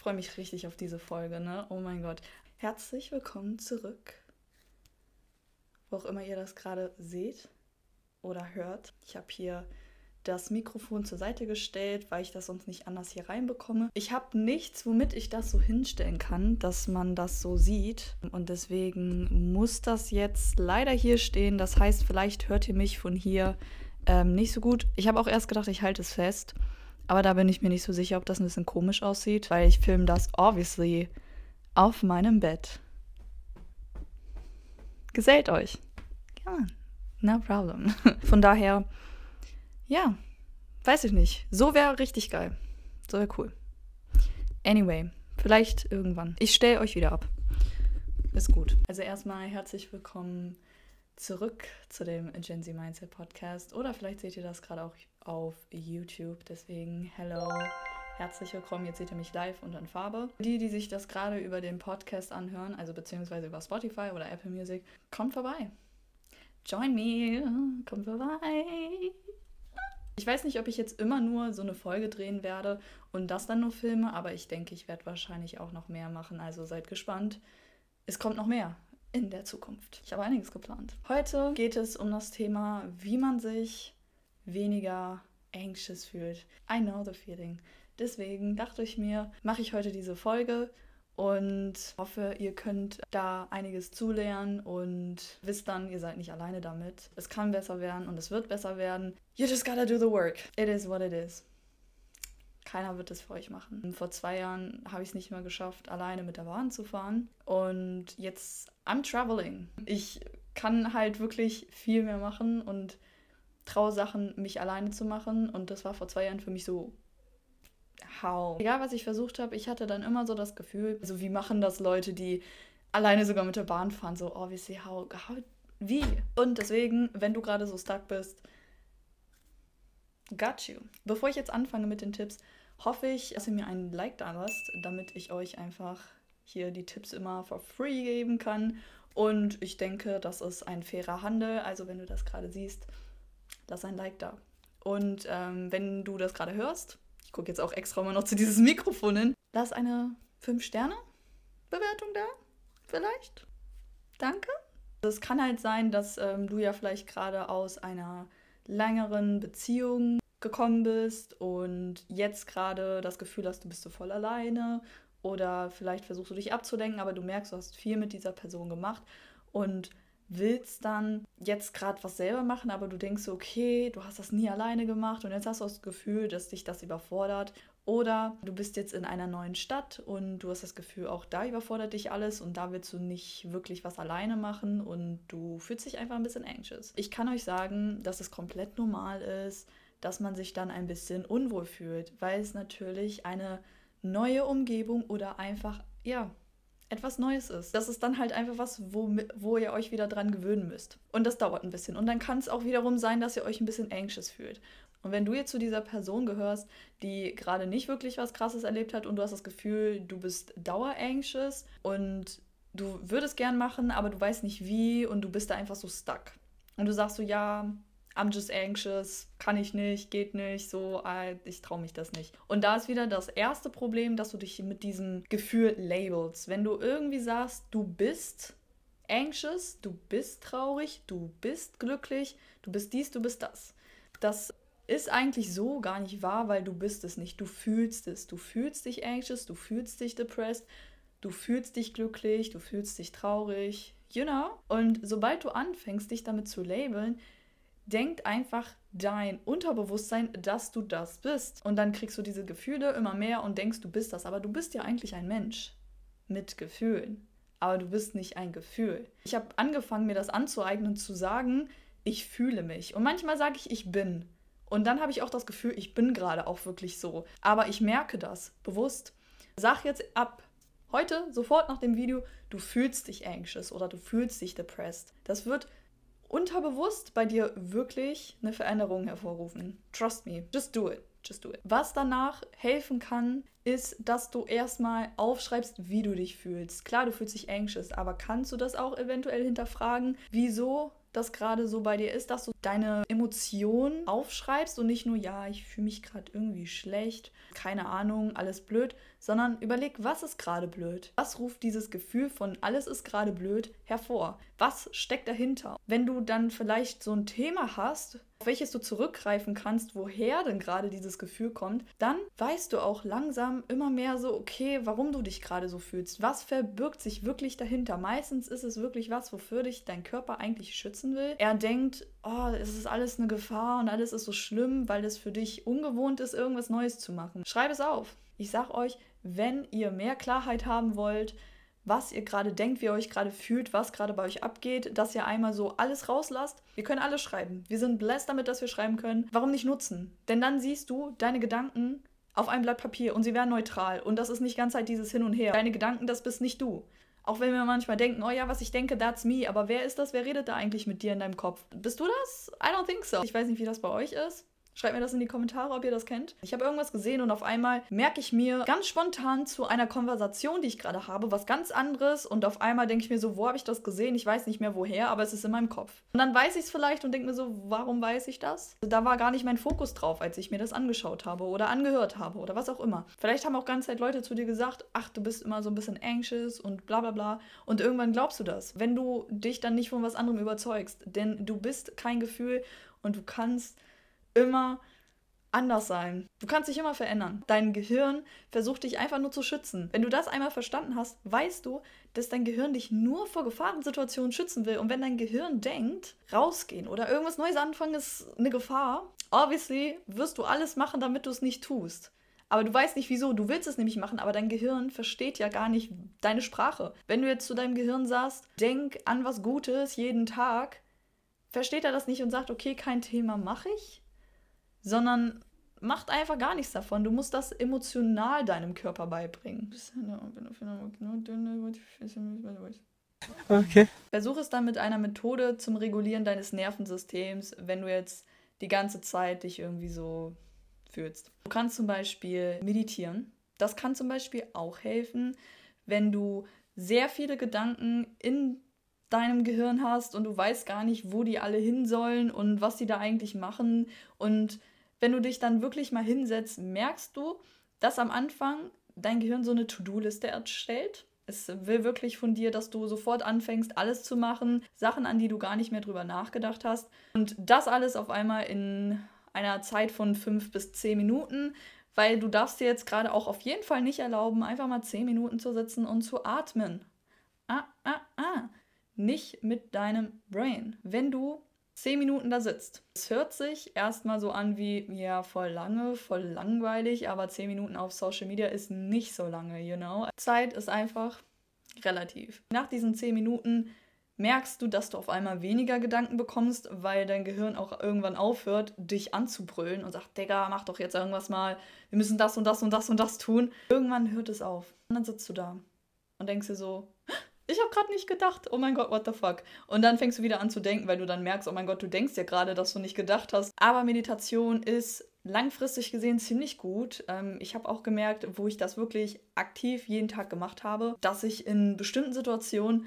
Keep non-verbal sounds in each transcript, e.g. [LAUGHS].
Ich freue mich richtig auf diese Folge, ne? Oh mein Gott. Herzlich willkommen zurück. Wo auch immer ihr das gerade seht oder hört. Ich habe hier das Mikrofon zur Seite gestellt, weil ich das sonst nicht anders hier reinbekomme. Ich habe nichts, womit ich das so hinstellen kann, dass man das so sieht. Und deswegen muss das jetzt leider hier stehen. Das heißt, vielleicht hört ihr mich von hier ähm, nicht so gut. Ich habe auch erst gedacht, ich halte es fest. Aber da bin ich mir nicht so sicher, ob das ein bisschen komisch aussieht, weil ich filme das obviously auf meinem Bett. Gesellt euch? Ja, no problem. [LAUGHS] Von daher ja, weiß ich nicht. So wäre richtig geil. So wäre cool. Anyway, vielleicht irgendwann. Ich stelle euch wieder ab. Ist gut. Also erstmal herzlich willkommen zurück zu dem Gen Z Mindset Podcast. Oder vielleicht seht ihr das gerade auch auf YouTube. Deswegen, hello. Herzlich willkommen. Jetzt seht ihr mich live und in Farbe. Die, die sich das gerade über den Podcast anhören, also beziehungsweise über Spotify oder Apple Music, kommt vorbei. Join me. Kommt vorbei. Ich weiß nicht, ob ich jetzt immer nur so eine Folge drehen werde und das dann nur filme, aber ich denke, ich werde wahrscheinlich auch noch mehr machen. Also seid gespannt. Es kommt noch mehr in der Zukunft. Ich habe einiges geplant. Heute geht es um das Thema, wie man sich weniger anxious fühlt. I know the feeling. Deswegen dachte ich mir, mache ich heute diese Folge und hoffe, ihr könnt da einiges zulernen und wisst dann, ihr seid nicht alleine damit. Es kann besser werden und es wird besser werden. You just gotta do the work. It is what it is. Keiner wird es für euch machen. Vor zwei Jahren habe ich es nicht mehr geschafft, alleine mit der Bahn zu fahren. Und jetzt I'm traveling. Ich kann halt wirklich viel mehr machen und traue Sachen, mich alleine zu machen. Und das war vor zwei Jahren für mich so how. Egal, was ich versucht habe, ich hatte dann immer so das Gefühl, so wie machen das Leute, die alleine sogar mit der Bahn fahren, so obviously how, how wie? Und deswegen, wenn du gerade so stuck bist, got you. Bevor ich jetzt anfange mit den Tipps, hoffe ich, dass ihr mir einen Like da lasst, damit ich euch einfach hier die Tipps immer for free geben kann. Und ich denke, das ist ein fairer Handel. Also wenn du das gerade siehst, lass ein Like da. Und ähm, wenn du das gerade hörst, ich gucke jetzt auch extra mal noch zu dieses Mikrofon hin. Lass eine 5-Sterne-Bewertung da. Vielleicht. Danke. Es kann halt sein, dass ähm, du ja vielleicht gerade aus einer längeren Beziehung gekommen bist und jetzt gerade das Gefühl hast, du bist so voll alleine oder vielleicht versuchst du dich abzulenken, aber du merkst, du hast viel mit dieser Person gemacht und willst dann jetzt gerade was selber machen, aber du denkst okay, du hast das nie alleine gemacht und jetzt hast du das Gefühl, dass dich das überfordert. Oder du bist jetzt in einer neuen Stadt und du hast das Gefühl, auch da überfordert dich alles und da willst du nicht wirklich was alleine machen und du fühlst dich einfach ein bisschen anxious. Ich kann euch sagen, dass es komplett normal ist, dass man sich dann ein bisschen unwohl fühlt, weil es natürlich eine neue Umgebung oder einfach, ja, etwas Neues ist. Das ist dann halt einfach was, wo, wo ihr euch wieder dran gewöhnen müsst. Und das dauert ein bisschen. Und dann kann es auch wiederum sein, dass ihr euch ein bisschen anxious fühlt. Und wenn du jetzt zu dieser Person gehörst, die gerade nicht wirklich was Krasses erlebt hat und du hast das Gefühl, du bist dauer-anxious und du würdest gern machen, aber du weißt nicht wie und du bist da einfach so stuck. Und du sagst so, ja, I'm just anxious, kann ich nicht, geht nicht, so, ich traue mich das nicht. Und da ist wieder das erste Problem, dass du dich mit diesem Gefühl labelst. Wenn du irgendwie sagst, du bist anxious, du bist traurig, du bist glücklich, du bist dies, du bist das. Das ist eigentlich so gar nicht wahr, weil du bist es nicht. Du fühlst es. Du fühlst dich anxious, du fühlst dich depressed, du fühlst dich glücklich, du fühlst dich traurig, you know? Und sobald du anfängst, dich damit zu labeln, denkt einfach dein Unterbewusstsein, dass du das bist. Und dann kriegst du diese Gefühle immer mehr und denkst, du bist das. Aber du bist ja eigentlich ein Mensch mit Gefühlen. Aber du bist nicht ein Gefühl. Ich habe angefangen, mir das anzueignen, zu sagen, ich fühle mich. Und manchmal sage ich, ich bin. Und dann habe ich auch das Gefühl, ich bin gerade auch wirklich so. Aber ich merke das bewusst. Sag jetzt ab heute, sofort nach dem Video, du fühlst dich anxious oder du fühlst dich depressed. Das wird unterbewusst bei dir wirklich eine Veränderung hervorrufen. Trust me, just do it. Just do it. Was danach helfen kann, ist, dass du erstmal aufschreibst, wie du dich fühlst. Klar, du fühlst dich anxious, aber kannst du das auch eventuell hinterfragen? Wieso das gerade so bei dir ist, dass du deine Emotionen aufschreibst und nicht nur, ja, ich fühle mich gerade irgendwie schlecht, keine Ahnung, alles blöd, sondern überleg, was ist gerade blöd? Was ruft dieses Gefühl von alles ist gerade blöd hervor? Was steckt dahinter? Wenn du dann vielleicht so ein Thema hast, auf welches du zurückgreifen kannst, woher denn gerade dieses Gefühl kommt, dann weißt du auch langsam immer mehr so, okay, warum du dich gerade so fühlst. Was verbirgt sich wirklich dahinter? Meistens ist es wirklich was, wofür dich dein Körper eigentlich schützen will. Er denkt, oh, es ist alles eine Gefahr und alles ist so schlimm, weil es für dich ungewohnt ist, irgendwas Neues zu machen. Schreib es auf. Ich sag euch, wenn ihr mehr Klarheit haben wollt, was ihr gerade denkt, wie ihr euch gerade fühlt, was gerade bei euch abgeht, dass ihr einmal so alles rauslasst. Wir können alles schreiben. Wir sind blessed damit, dass wir schreiben können. Warum nicht nutzen? Denn dann siehst du deine Gedanken auf einem Blatt Papier und sie werden neutral. Und das ist nicht ganz halt dieses Hin und Her. Deine Gedanken, das bist nicht du. Auch wenn wir manchmal denken, oh ja, was ich denke, that's me. Aber wer ist das? Wer redet da eigentlich mit dir in deinem Kopf? Bist du das? I don't think so. Ich weiß nicht, wie das bei euch ist. Schreibt mir das in die Kommentare, ob ihr das kennt. Ich habe irgendwas gesehen und auf einmal merke ich mir ganz spontan zu einer Konversation, die ich gerade habe, was ganz anderes und auf einmal denke ich mir so, wo habe ich das gesehen? Ich weiß nicht mehr woher, aber es ist in meinem Kopf. Und dann weiß ich es vielleicht und denke mir so, warum weiß ich das? Da war gar nicht mein Fokus drauf, als ich mir das angeschaut habe oder angehört habe oder was auch immer. Vielleicht haben auch ganz Zeit Leute zu dir gesagt, ach, du bist immer so ein bisschen anxious und bla bla bla. Und irgendwann glaubst du das, wenn du dich dann nicht von was anderem überzeugst. Denn du bist kein Gefühl und du kannst immer anders sein. Du kannst dich immer verändern. Dein Gehirn versucht dich einfach nur zu schützen. Wenn du das einmal verstanden hast, weißt du, dass dein Gehirn dich nur vor Gefahrensituationen schützen will. Und wenn dein Gehirn denkt, rausgehen oder irgendwas Neues anfangen ist eine Gefahr, obviously wirst du alles machen, damit du es nicht tust. Aber du weißt nicht wieso. Du willst es nämlich machen, aber dein Gehirn versteht ja gar nicht deine Sprache. Wenn du jetzt zu deinem Gehirn sagst, denk an was Gutes jeden Tag, versteht er das nicht und sagt, okay, kein Thema, mache ich sondern macht einfach gar nichts davon. Du musst das emotional deinem Körper beibringen. Okay. Versuch es dann mit einer Methode zum Regulieren deines Nervensystems, wenn du jetzt die ganze Zeit dich irgendwie so fühlst. Du kannst zum Beispiel meditieren. Das kann zum Beispiel auch helfen, wenn du sehr viele Gedanken in deinem Gehirn hast und du weißt gar nicht, wo die alle hin sollen und was die da eigentlich machen und wenn du dich dann wirklich mal hinsetzt, merkst du, dass am Anfang dein Gehirn so eine To-Do-Liste erstellt. Es will wirklich von dir, dass du sofort anfängst, alles zu machen, Sachen, an die du gar nicht mehr drüber nachgedacht hast. Und das alles auf einmal in einer Zeit von fünf bis zehn Minuten, weil du darfst dir jetzt gerade auch auf jeden Fall nicht erlauben, einfach mal zehn Minuten zu sitzen und zu atmen. Ah, ah, ah. Nicht mit deinem Brain. Wenn du zehn Minuten da sitzt. Es hört sich erstmal so an wie, ja, voll lange, voll langweilig, aber zehn Minuten auf Social Media ist nicht so lange, you know. Zeit ist einfach relativ. Nach diesen zehn Minuten merkst du, dass du auf einmal weniger Gedanken bekommst, weil dein Gehirn auch irgendwann aufhört, dich anzubrüllen und sagt, Digga, mach doch jetzt irgendwas mal, wir müssen das und das und das und das tun. Irgendwann hört es auf. Und dann sitzt du da und denkst dir so, ich habe gerade nicht gedacht, oh mein Gott, what the fuck. Und dann fängst du wieder an zu denken, weil du dann merkst, oh mein Gott, du denkst ja gerade, dass du nicht gedacht hast. Aber Meditation ist langfristig gesehen ziemlich gut. Ähm, ich habe auch gemerkt, wo ich das wirklich aktiv jeden Tag gemacht habe, dass ich in bestimmten Situationen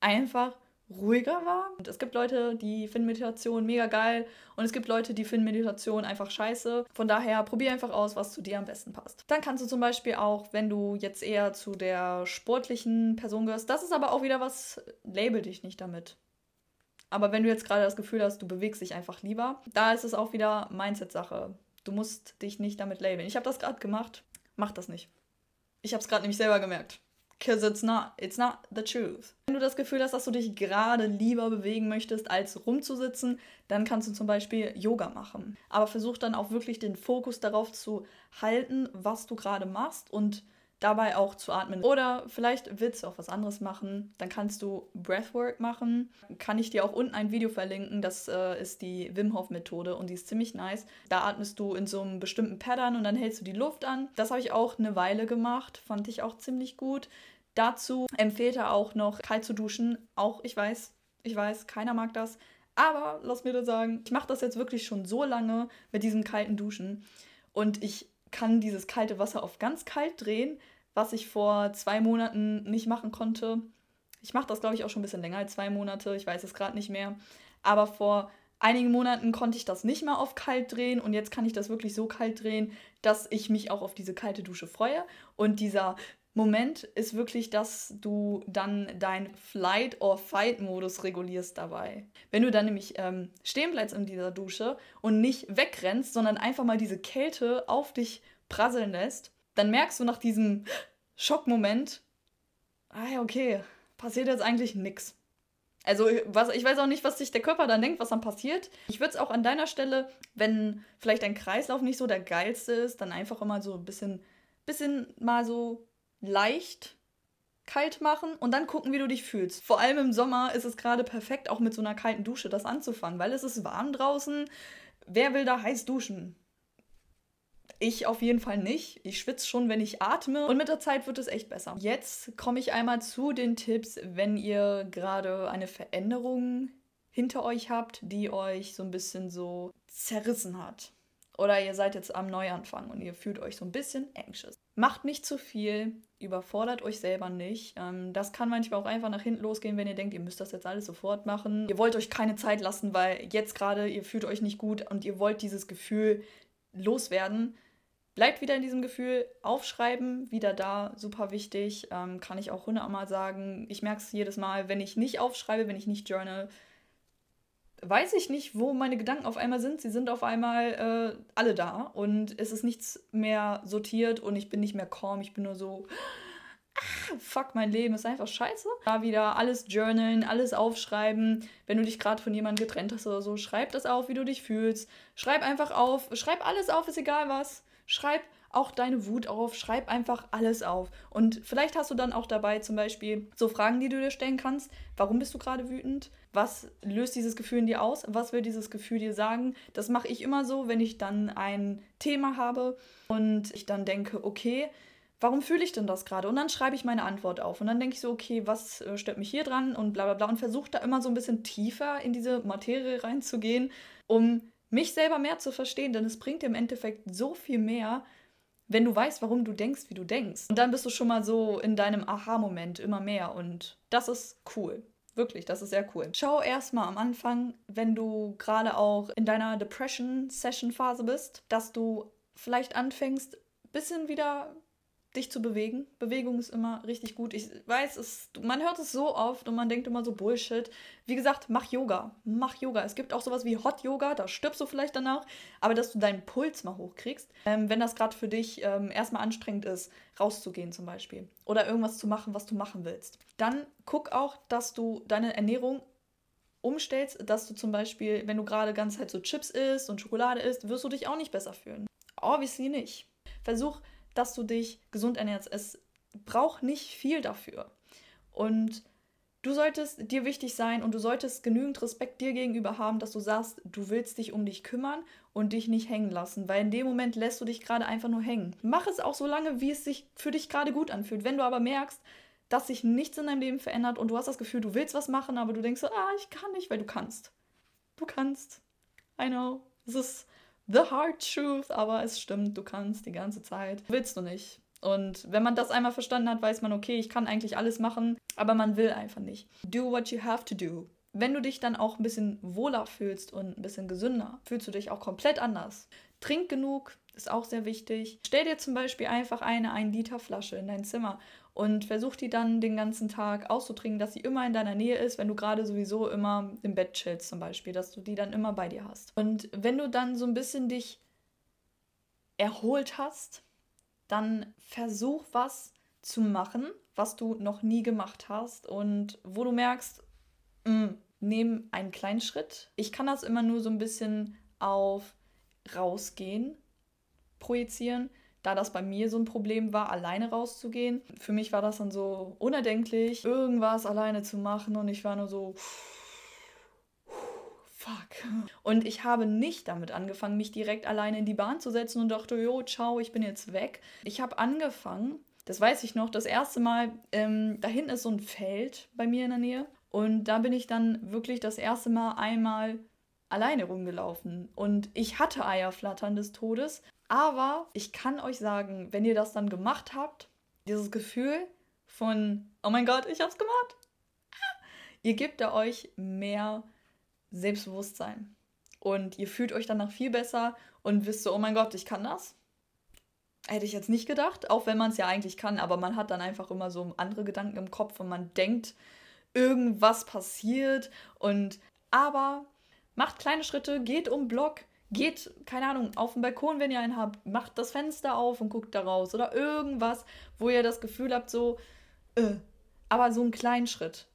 einfach ruhiger war. Und es gibt Leute, die finden Meditation mega geil und es gibt Leute, die finden Meditation einfach scheiße. Von daher probier einfach aus, was zu dir am besten passt. Dann kannst du zum Beispiel auch, wenn du jetzt eher zu der sportlichen Person gehörst, das ist aber auch wieder was, label dich nicht damit. Aber wenn du jetzt gerade das Gefühl hast, du bewegst dich einfach lieber, da ist es auch wieder Mindset-Sache. Du musst dich nicht damit labeln. Ich habe das gerade gemacht. Mach das nicht. Ich habe es gerade nämlich selber gemerkt. Because it's not, it's not the truth. Wenn du das Gefühl hast, dass du dich gerade lieber bewegen möchtest, als rumzusitzen, dann kannst du zum Beispiel Yoga machen. Aber versuch dann auch wirklich den Fokus darauf zu halten, was du gerade machst und dabei auch zu atmen. Oder vielleicht willst du auch was anderes machen, dann kannst du Breathwork machen. Kann ich dir auch unten ein Video verlinken, das äh, ist die Wim Hof Methode und die ist ziemlich nice. Da atmest du in so einem bestimmten Pattern und dann hältst du die Luft an. Das habe ich auch eine Weile gemacht, fand ich auch ziemlich gut. Dazu empfiehlt er auch noch kalt zu duschen. Auch ich weiß, ich weiß, keiner mag das. Aber lass mir das sagen, ich mache das jetzt wirklich schon so lange mit diesem kalten Duschen und ich kann dieses kalte Wasser auf ganz kalt drehen, was ich vor zwei Monaten nicht machen konnte. Ich mache das, glaube ich, auch schon ein bisschen länger als zwei Monate. Ich weiß es gerade nicht mehr. Aber vor einigen Monaten konnte ich das nicht mehr auf kalt drehen und jetzt kann ich das wirklich so kalt drehen, dass ich mich auch auf diese kalte Dusche freue. Und dieser Moment ist wirklich, dass du dann dein Flight- or Fight-Modus regulierst dabei. Wenn du dann nämlich ähm, stehen bleibst in dieser Dusche und nicht wegrennst, sondern einfach mal diese Kälte auf dich prasseln lässt, dann merkst du nach diesem Schockmoment, ah ja, okay, passiert jetzt eigentlich nichts. Also was, ich weiß auch nicht, was sich der Körper dann denkt, was dann passiert. Ich würde es auch an deiner Stelle, wenn vielleicht dein Kreislauf nicht so der geilste ist, dann einfach immer so ein bisschen, bisschen mal so leicht kalt machen und dann gucken, wie du dich fühlst. Vor allem im Sommer ist es gerade perfekt, auch mit so einer kalten Dusche das anzufangen, weil es ist warm draußen. Wer will da heiß duschen? Ich auf jeden Fall nicht. Ich schwitze schon, wenn ich atme. Und mit der Zeit wird es echt besser. Jetzt komme ich einmal zu den Tipps, wenn ihr gerade eine Veränderung hinter euch habt, die euch so ein bisschen so zerrissen hat. Oder ihr seid jetzt am Neuanfang und ihr fühlt euch so ein bisschen anxious. Macht nicht zu viel, überfordert euch selber nicht. Ähm, das kann manchmal auch einfach nach hinten losgehen, wenn ihr denkt, ihr müsst das jetzt alles sofort machen. Ihr wollt euch keine Zeit lassen, weil jetzt gerade ihr fühlt euch nicht gut und ihr wollt dieses Gefühl loswerden. Bleibt wieder in diesem Gefühl, aufschreiben, wieder da, super wichtig. Ähm, kann ich auch hundertmal sagen. Ich merke es jedes Mal, wenn ich nicht aufschreibe, wenn ich nicht journal, weiß ich nicht, wo meine Gedanken auf einmal sind. Sie sind auf einmal äh, alle da und es ist nichts mehr sortiert und ich bin nicht mehr calm. Ich bin nur so, ah, fuck, mein Leben ist einfach scheiße. Da wieder alles journalen, alles aufschreiben. Wenn du dich gerade von jemandem getrennt hast oder so, schreib das auf, wie du dich fühlst. Schreib einfach auf, schreib alles auf, ist egal was. Schreib auch deine Wut auf, schreib einfach alles auf. Und vielleicht hast du dann auch dabei zum Beispiel so Fragen, die du dir stellen kannst. Warum bist du gerade wütend? Was löst dieses Gefühl in dir aus? Was will dieses Gefühl dir sagen? Das mache ich immer so, wenn ich dann ein Thema habe und ich dann denke, okay, warum fühle ich denn das gerade? Und dann schreibe ich meine Antwort auf. Und dann denke ich so, okay, was äh, stört mich hier dran? Und bla bla bla. Und versuche da immer so ein bisschen tiefer in diese Materie reinzugehen, um mich selber mehr zu verstehen. Denn es bringt im Endeffekt so viel mehr, wenn du weißt, warum du denkst, wie du denkst. Und dann bist du schon mal so in deinem Aha-Moment immer mehr und das ist cool. Wirklich, das ist sehr cool. Schau erstmal am Anfang, wenn du gerade auch in deiner Depression-Session-Phase bist, dass du vielleicht anfängst, bisschen wieder dich zu bewegen. Bewegung ist immer richtig gut. Ich weiß, es, man hört es so oft und man denkt immer so Bullshit. Wie gesagt, mach Yoga. Mach Yoga. Es gibt auch sowas wie Hot Yoga, da stirbst du vielleicht danach, aber dass du deinen Puls mal hochkriegst, ähm, wenn das gerade für dich ähm, erstmal anstrengend ist, rauszugehen zum Beispiel. Oder irgendwas zu machen, was du machen willst. Dann guck auch, dass du deine Ernährung umstellst, dass du zum Beispiel, wenn du gerade ganz halt so Chips isst und Schokolade isst, wirst du dich auch nicht besser fühlen. Obviously nicht. Versuch dass du dich gesund ernährst. Es braucht nicht viel dafür. Und du solltest dir wichtig sein und du solltest genügend Respekt dir gegenüber haben, dass du sagst, du willst dich um dich kümmern und dich nicht hängen lassen, weil in dem Moment lässt du dich gerade einfach nur hängen. Mach es auch so lange, wie es sich für dich gerade gut anfühlt. Wenn du aber merkst, dass sich nichts in deinem Leben verändert und du hast das Gefühl, du willst was machen, aber du denkst so, ah, ich kann nicht, weil du kannst. Du kannst. I know. Es ist the hard truth, aber es stimmt, du kannst die ganze Zeit. Willst du nicht. Und wenn man das einmal verstanden hat, weiß man, okay, ich kann eigentlich alles machen, aber man will einfach nicht. Do what you have to do. Wenn du dich dann auch ein bisschen wohler fühlst und ein bisschen gesünder, fühlst du dich auch komplett anders. Trink genug, ist auch sehr wichtig. Stell dir zum Beispiel einfach eine 1 Liter Flasche in dein Zimmer und versuch die dann den ganzen Tag auszutrinken, dass sie immer in deiner Nähe ist, wenn du gerade sowieso immer im Bett chillst zum Beispiel, dass du die dann immer bei dir hast. Und wenn du dann so ein bisschen dich erholt hast, dann versuch was zu machen, was du noch nie gemacht hast und wo du merkst, mh, mm, nimm einen kleinen Schritt. Ich kann das immer nur so ein bisschen auf rausgehen projizieren da das bei mir so ein Problem war, alleine rauszugehen. Für mich war das dann so unerdenklich, irgendwas alleine zu machen und ich war nur so, fuck. Und ich habe nicht damit angefangen, mich direkt alleine in die Bahn zu setzen und dachte, jo, ciao, ich bin jetzt weg. Ich habe angefangen, das weiß ich noch, das erste Mal, ähm, da hinten ist so ein Feld bei mir in der Nähe. Und da bin ich dann wirklich das erste Mal einmal alleine rumgelaufen. Und ich hatte Eierflattern des Todes, aber ich kann euch sagen, wenn ihr das dann gemacht habt, dieses Gefühl von, oh mein Gott, ich hab's gemacht, [LAUGHS] ihr gebt da euch mehr Selbstbewusstsein. Und ihr fühlt euch danach viel besser und wisst so, oh mein Gott, ich kann das. Hätte ich jetzt nicht gedacht, auch wenn man es ja eigentlich kann, aber man hat dann einfach immer so andere Gedanken im Kopf und man denkt, irgendwas passiert und aber macht kleine Schritte, geht um Block, geht, keine Ahnung, auf den Balkon, wenn ihr einen habt, macht das Fenster auf und guckt da raus oder irgendwas, wo ihr das Gefühl habt, so, äh, aber so einen kleinen Schritt.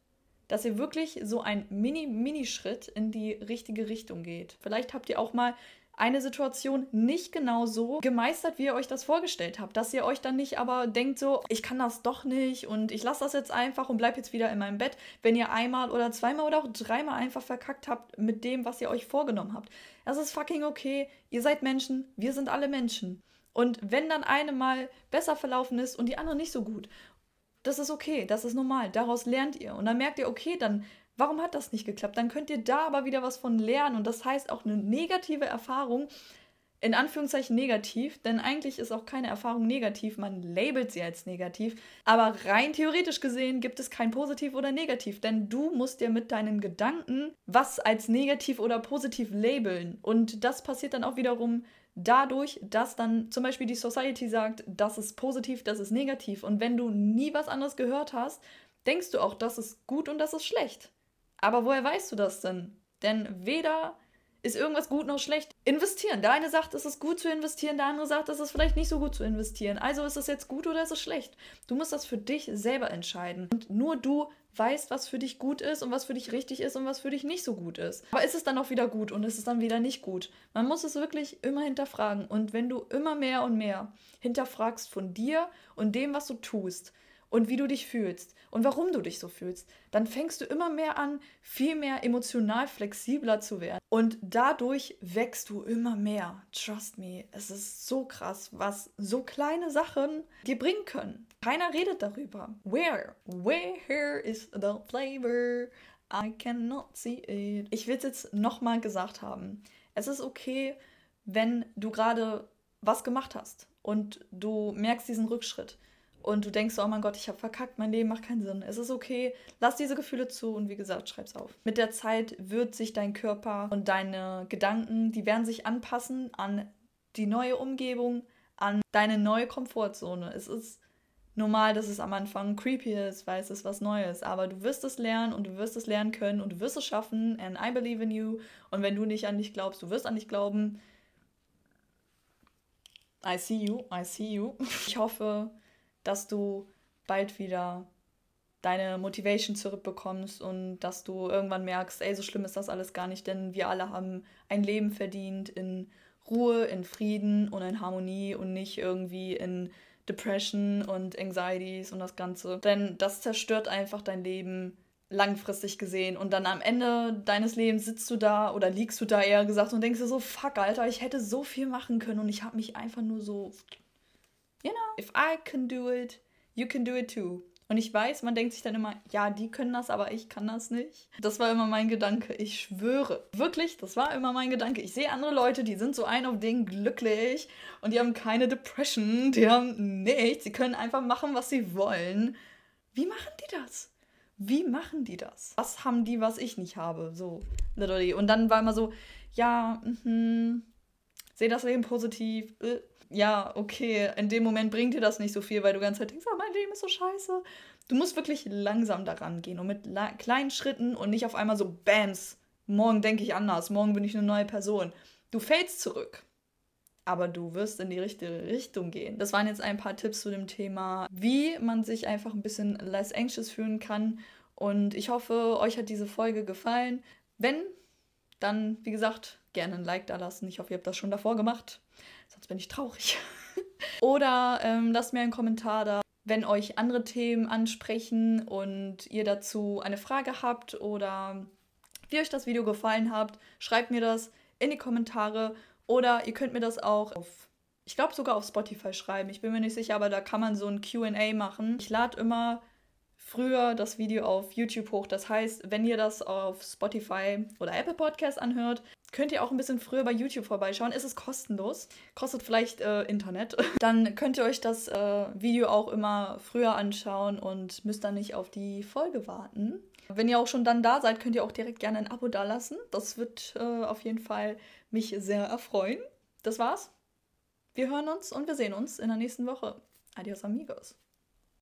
Dass ihr wirklich so ein Mini-Mini-Schritt in die richtige Richtung geht. Vielleicht habt ihr auch mal eine Situation nicht genau so gemeistert, wie ihr euch das vorgestellt habt. Dass ihr euch dann nicht aber denkt so, ich kann das doch nicht und ich lasse das jetzt einfach und bleib jetzt wieder in meinem Bett, wenn ihr einmal oder zweimal oder auch dreimal einfach verkackt habt mit dem, was ihr euch vorgenommen habt. Das ist fucking okay. Ihr seid Menschen, wir sind alle Menschen. Und wenn dann eine mal besser verlaufen ist und die andere nicht so gut, das ist okay, das ist normal. Daraus lernt ihr. Und dann merkt ihr, okay, dann Warum hat das nicht geklappt? Dann könnt ihr da aber wieder was von lernen. Und das heißt auch eine negative Erfahrung, in Anführungszeichen negativ, denn eigentlich ist auch keine Erfahrung negativ, man labelt sie als negativ, aber rein theoretisch gesehen gibt es kein positiv oder negativ, denn du musst dir mit deinen Gedanken was als negativ oder positiv labeln und das passiert dann auch wiederum dadurch, dass dann zum Beispiel die Society sagt, das ist positiv, das ist negativ und wenn du nie was anderes gehört hast, denkst du auch, das ist gut und das ist schlecht. Aber woher weißt du das denn? Denn weder ist irgendwas gut noch schlecht. Investieren. Der eine sagt, es ist gut zu investieren, der andere sagt, es ist vielleicht nicht so gut zu investieren. Also ist es jetzt gut oder ist es schlecht? Du musst das für dich selber entscheiden. Und nur du weißt, was für dich gut ist und was für dich richtig ist und was für dich nicht so gut ist. Aber ist es dann auch wieder gut und ist es dann wieder nicht gut? Man muss es wirklich immer hinterfragen. Und wenn du immer mehr und mehr hinterfragst von dir und dem, was du tust, und wie du dich fühlst und warum du dich so fühlst, dann fängst du immer mehr an, viel mehr emotional flexibler zu werden. Und dadurch wächst du immer mehr. Trust me, es ist so krass, was so kleine Sachen dir bringen können. Keiner redet darüber. Where? Where is the flavor? I cannot see it. Ich will es jetzt nochmal gesagt haben. Es ist okay, wenn du gerade was gemacht hast und du merkst diesen Rückschritt und du denkst, oh mein Gott, ich habe verkackt, mein Leben macht keinen Sinn. Es ist okay, lass diese Gefühle zu und wie gesagt, schreib's auf. Mit der Zeit wird sich dein Körper und deine Gedanken, die werden sich anpassen an die neue Umgebung, an deine neue Komfortzone. Es ist normal, dass es am Anfang creepy ist, weil es ist was Neues, aber du wirst es lernen und du wirst es lernen können und du wirst es schaffen and I believe in you und wenn du nicht an dich glaubst, du wirst an dich glauben. I see you, I see you. [LAUGHS] Ich hoffe, dass du bald wieder deine Motivation zurückbekommst und dass du irgendwann merkst, ey, so schlimm ist das alles gar nicht, denn wir alle haben ein Leben verdient in Ruhe, in Frieden und in Harmonie und nicht irgendwie in Depression und Anxieties und das Ganze. Denn das zerstört einfach dein Leben langfristig gesehen. Und dann am Ende deines Lebens sitzt du da oder liegst du da eher gesagt und denkst dir so, fuck, Alter, ich hätte so viel machen können und ich habe mich einfach nur so you know, if I can do it, you can do it too. Und ich weiß, man denkt sich dann immer, ja, die können das, aber ich kann das nicht. Das war immer mein Gedanke. Ich schwöre. Wirklich, das war immer mein Gedanke. Ich sehe andere Leute, die sind so ein auf Ding glücklich und die haben keine Depression, die haben nichts. Sie können einfach machen, was sie wollen. Wie machen die das? Wie machen die das? Was haben die, was ich nicht habe? So, literally. Und dann war immer so, ja, mhm, sehe das Leben positiv. Äh ja, okay, in dem Moment bringt dir das nicht so viel, weil du die ganze Zeit denkst, oh, mein Leben ist so scheiße. Du musst wirklich langsam daran gehen und mit kleinen Schritten und nicht auf einmal so Bams. Morgen denke ich anders, morgen bin ich eine neue Person. Du fällst zurück, aber du wirst in die richtige Richtung gehen. Das waren jetzt ein paar Tipps zu dem Thema, wie man sich einfach ein bisschen less anxious fühlen kann. Und ich hoffe, euch hat diese Folge gefallen. Wenn, dann, wie gesagt, gerne ein Like da lassen. Ich hoffe, ihr habt das schon davor gemacht sonst bin ich traurig. [LAUGHS] Oder ähm, lasst mir einen Kommentar da, wenn euch andere Themen ansprechen und ihr dazu eine Frage habt oder wie euch das Video gefallen hat, schreibt mir das in die Kommentare oder ihr könnt mir das auch auf, ich glaube sogar auf Spotify schreiben. Ich bin mir nicht sicher, aber da kann man so ein QA machen. Ich lade immer früher das Video auf YouTube hoch. Das heißt, wenn ihr das auf Spotify oder Apple Podcast anhört, könnt ihr auch ein bisschen früher bei YouTube vorbeischauen. Es ist kostenlos, kostet vielleicht äh, Internet. [LAUGHS] Dann könnt ihr euch das äh, Video auch immer früher anschauen und müsst dann nicht auf die Folge warten. Wenn ihr auch schon dann da seid, könnt ihr auch direkt gerne ein Abo dalassen. Das wird äh, auf jeden Fall mich sehr erfreuen. Das war's. Wir hören uns und wir sehen uns in der nächsten Woche. Adios amigos.